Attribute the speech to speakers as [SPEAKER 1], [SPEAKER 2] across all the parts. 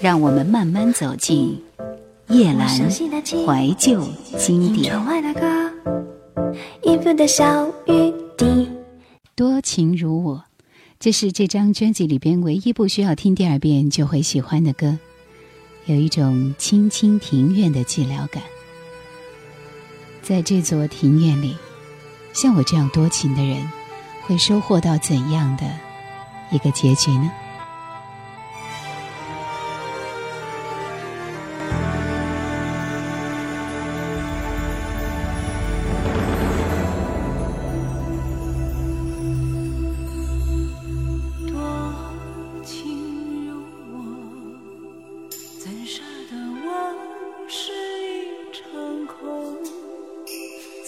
[SPEAKER 1] 让我们慢慢走进叶
[SPEAKER 2] 阑怀
[SPEAKER 1] 旧经典。多情如我，这是这张专辑里边唯一不需要听第二遍就会喜欢的歌，有一种清清庭院的寂寥感。在这座庭院里，像我这样多情的人，会收获到怎样的一个结局呢？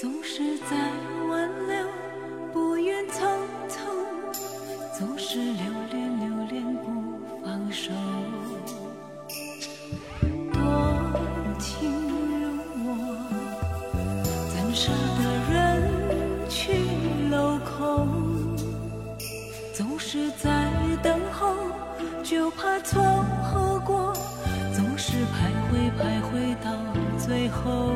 [SPEAKER 3] 总是在挽留，不愿匆匆，总是留恋留恋不放手。多情如我怎舍得人去楼空，总是在等候，就怕错过，总是徘徊徘徊到最后。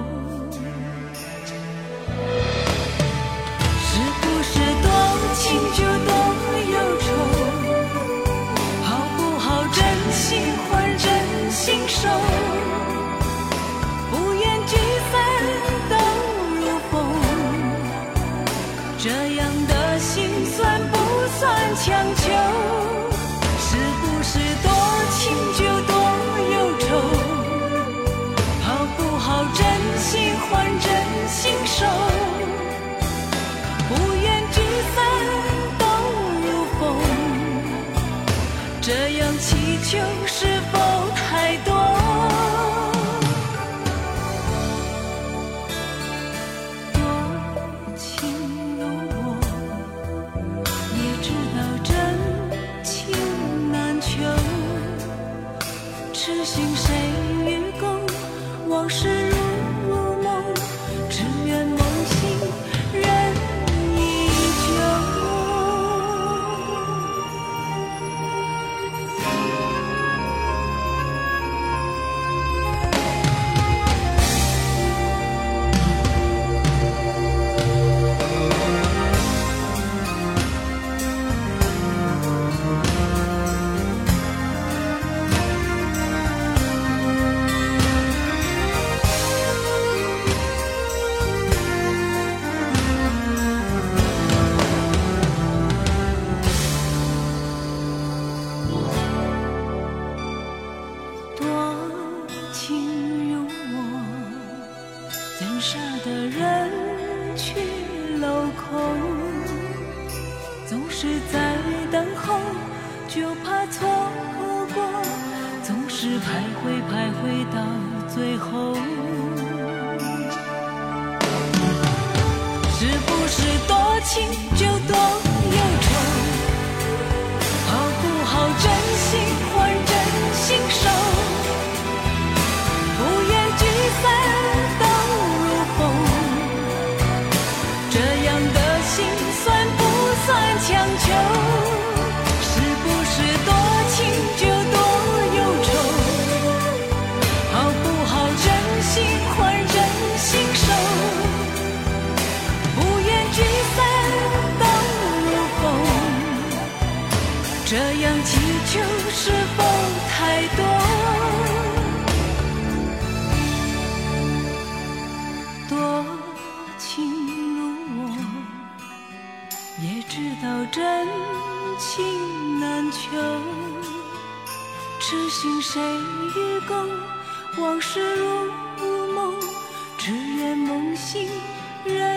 [SPEAKER 3] 秋是否？真情难求痴心谁与共往事如梦只愿梦醒人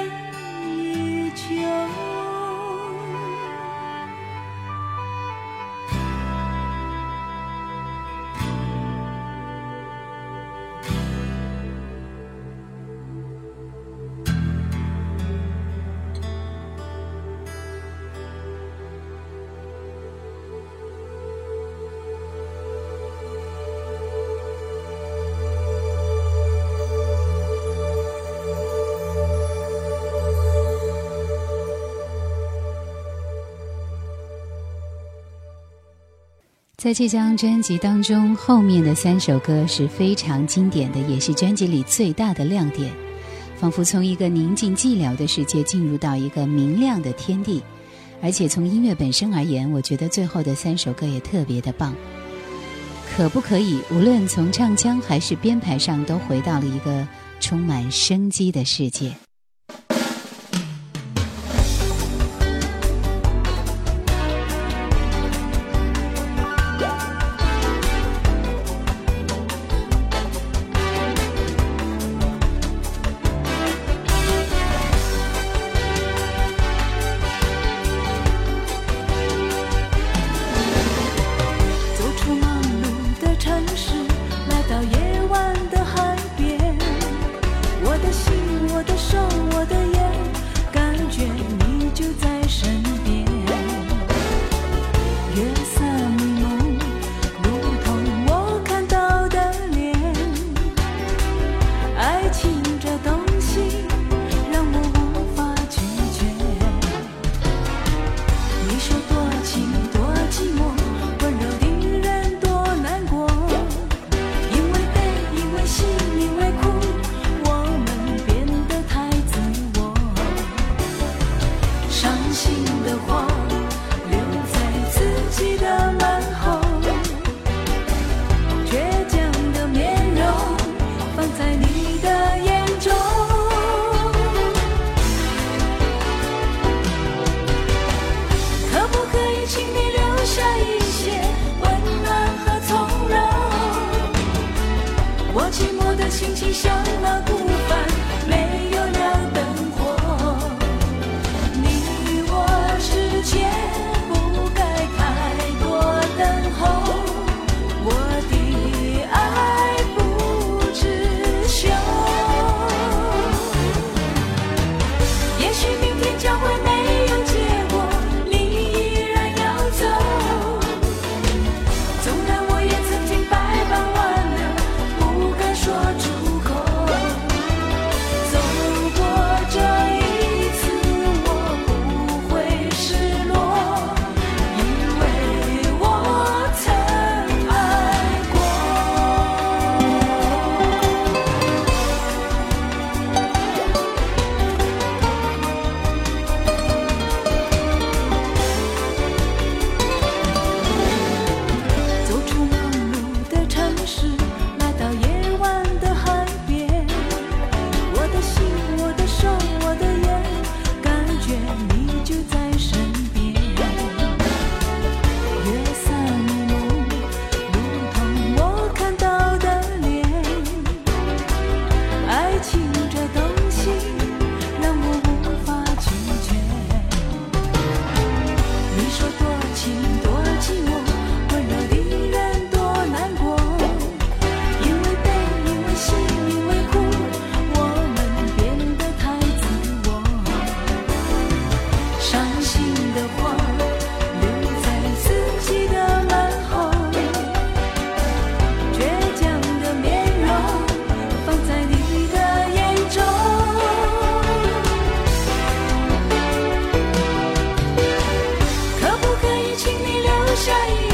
[SPEAKER 1] 在这张专辑当中，后面的三首歌是非常经典的，也是专辑里最大的亮点，仿佛从一个宁静寂寥的世界进入到一个明亮的天地。而且从音乐本身而言，我觉得最后的三首歌也特别的棒。可不可以？无论从唱腔还是编排上，都回到了一个充满生机的世界。
[SPEAKER 3] 请你留下一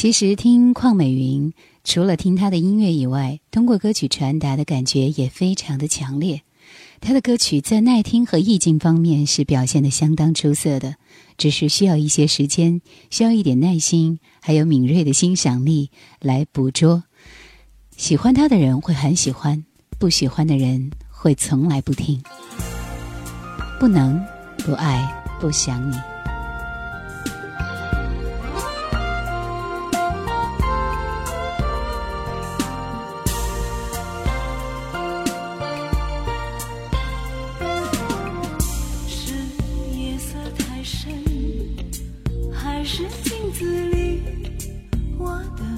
[SPEAKER 1] 其实听邝美云，除了听她的音乐以外，通过歌曲传达的感觉也非常的强烈。她的歌曲在耐听和意境方面是表现的相当出色的，只是需要一些时间，需要一点耐心，还有敏锐的欣赏力来捕捉。喜欢他的人会很喜欢，不喜欢的人会从来不听。不能，不爱，不想你。
[SPEAKER 3] 是镜子里我的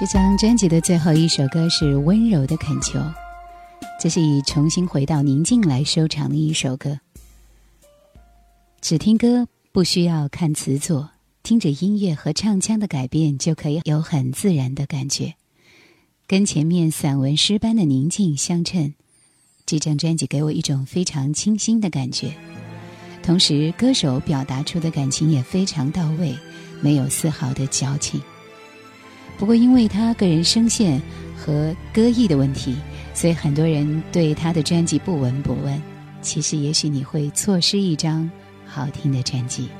[SPEAKER 1] 这张专辑的最后一首歌是《温柔的恳求》，这是以重新回到宁静来收场的一首歌。只听歌不需要看词作，听着音乐和唱腔的改变就可以有很自然的感觉，跟前面散文诗般的宁静相衬。这张专辑给我一种非常清新的感觉，同时歌手表达出的感情也非常到位，没有丝毫的矫情。不过，因为他个人声线和歌艺的问题，所以很多人对他的专辑不闻不问。其实，也许你会错失一张好听的专辑。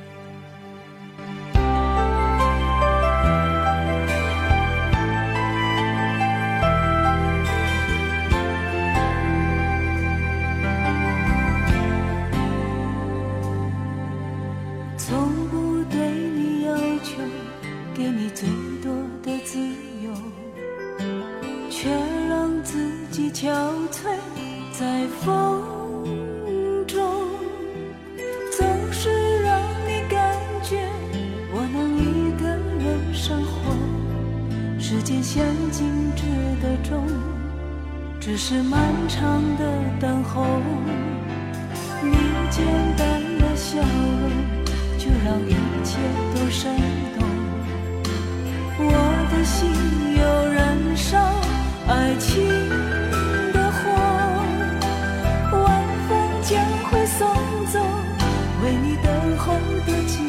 [SPEAKER 3] 你等候的寂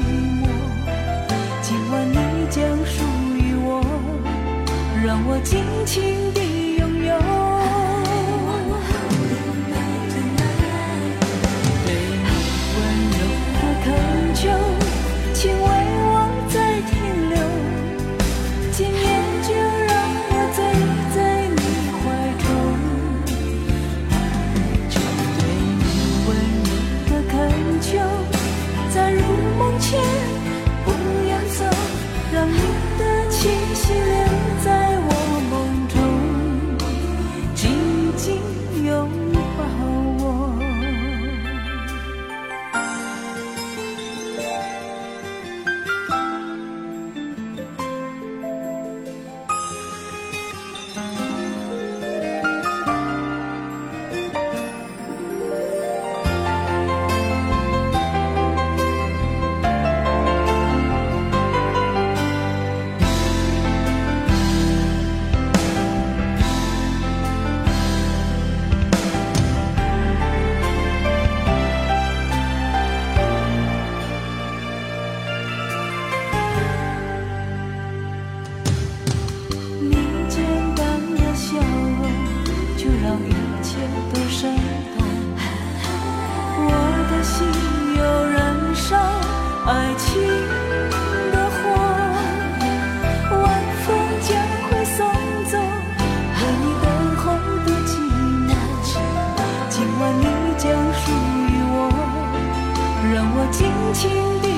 [SPEAKER 3] 寞。今晚你将属于我，让我尽情地拥有。让我尽情的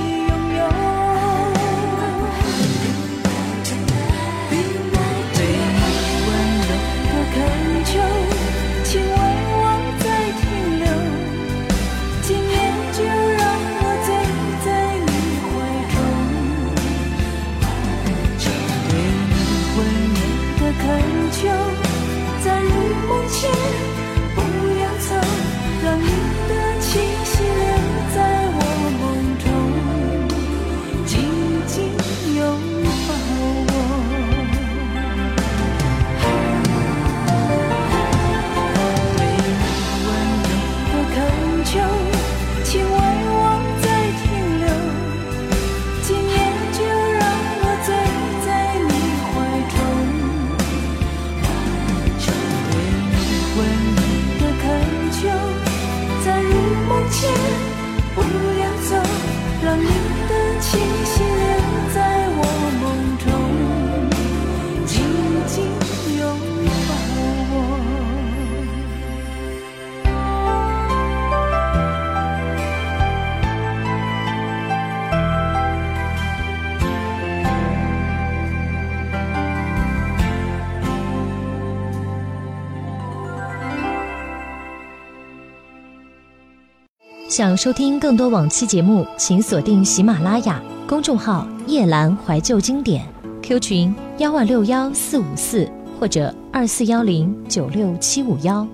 [SPEAKER 4] 想收听更多往期节目，请锁定喜马拉雅公众号“夜阑怀旧经典 ”，Q 群幺二六幺四五四或者二四幺零九六七五幺。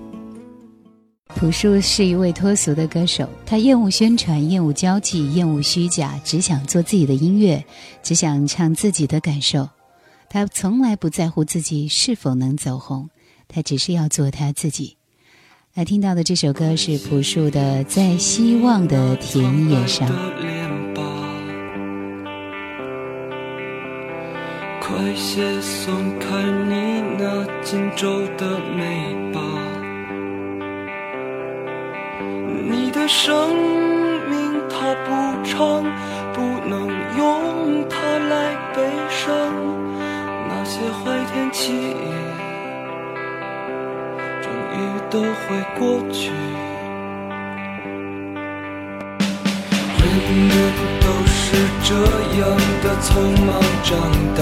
[SPEAKER 1] 朴树是一位脱俗的歌手，他厌恶宣传，厌恶交际，厌恶虚假，只想做自己的音乐，只想唱自己的感受。他从来不在乎自己是否能走红，他只是要做他自己。来听到的这首歌是朴树的《在希望的田野上》。
[SPEAKER 5] 快些松开你那紧皱的眉吧，你的生命它不长，不能用它来悲伤那些坏天气。都会过去。人们都是这样的匆忙长大，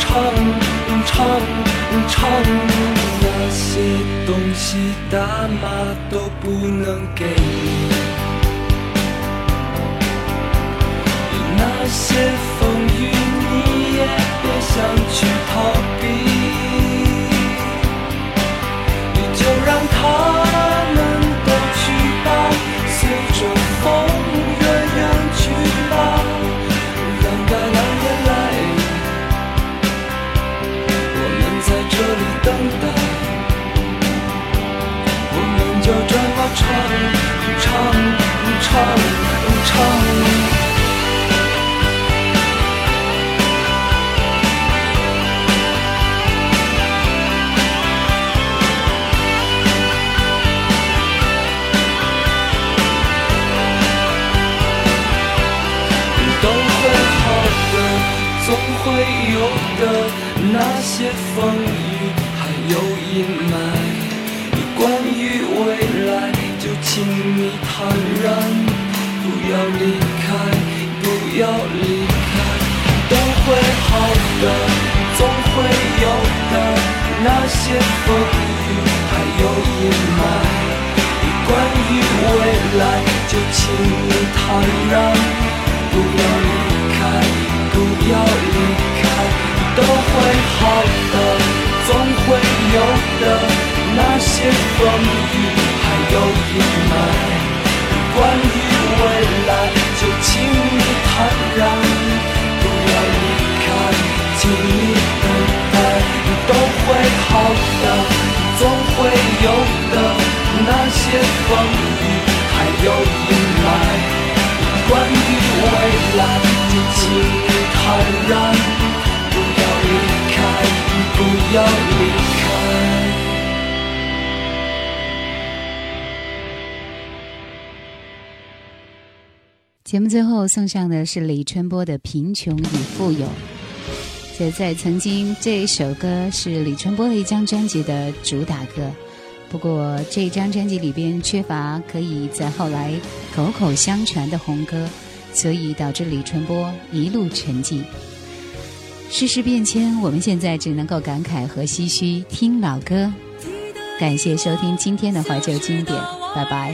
[SPEAKER 5] 唱唱唱，那些东西大妈都不能给你，那些风雨你也别想去逃避，你就让它。那些风雨还有阴霾，关于未来就请你坦然，不要离开，不要离开。都会好的，总会有的。那些风雨还有阴霾，关于未来，就请好的，总会有的。那些风雨还有阴霾，关于未来，就请你坦然。不要离开不要离开。
[SPEAKER 1] 节目最后送上的是李春波的《贫穷与富有》。这在曾经，这首歌是李春波的一张专辑的主打歌。不过，这张专辑里边缺乏可以在后来口口相传的红歌，所以导致李春波一路沉寂。世事变迁，我们现在只能够感慨和唏嘘，听老歌。
[SPEAKER 3] 感谢收听今天的怀旧经典，拜拜。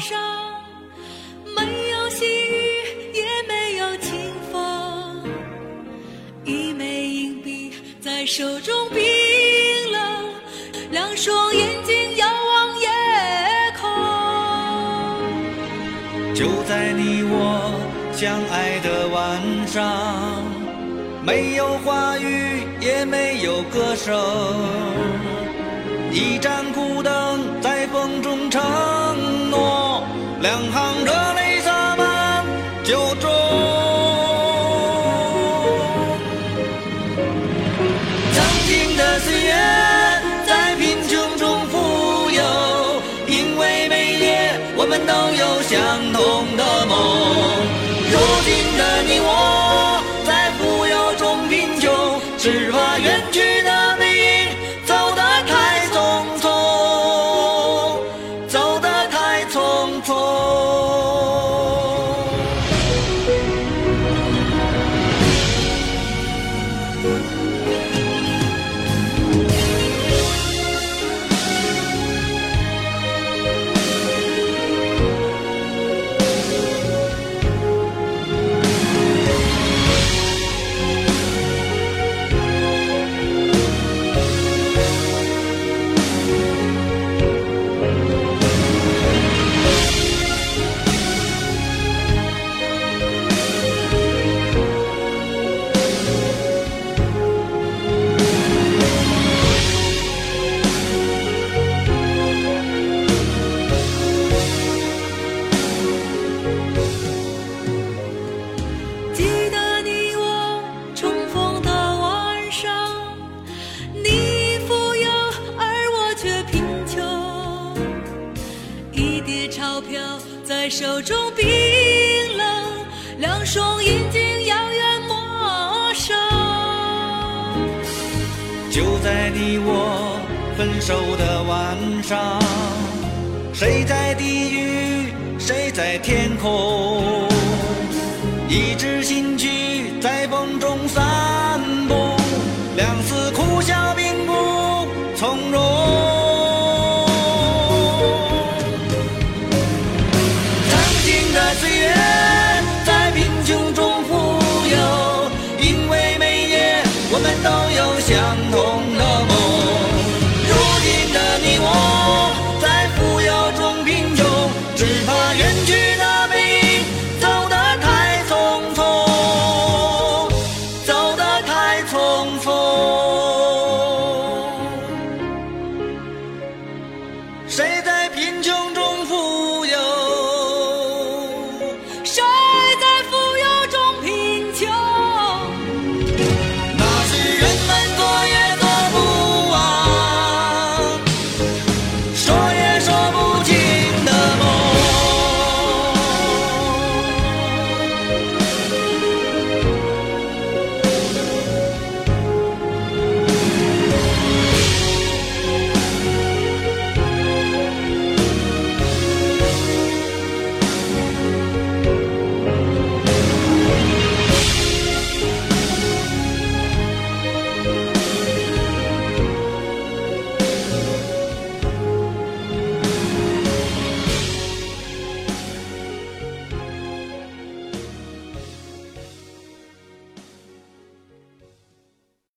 [SPEAKER 3] 手中冰冷，两双眼睛遥望夜空。
[SPEAKER 6] 就在你我相爱的晚上。没有话语，也没有歌声，一盏就在你我分手的晚上，谁在地狱，谁在天空，一支心曲。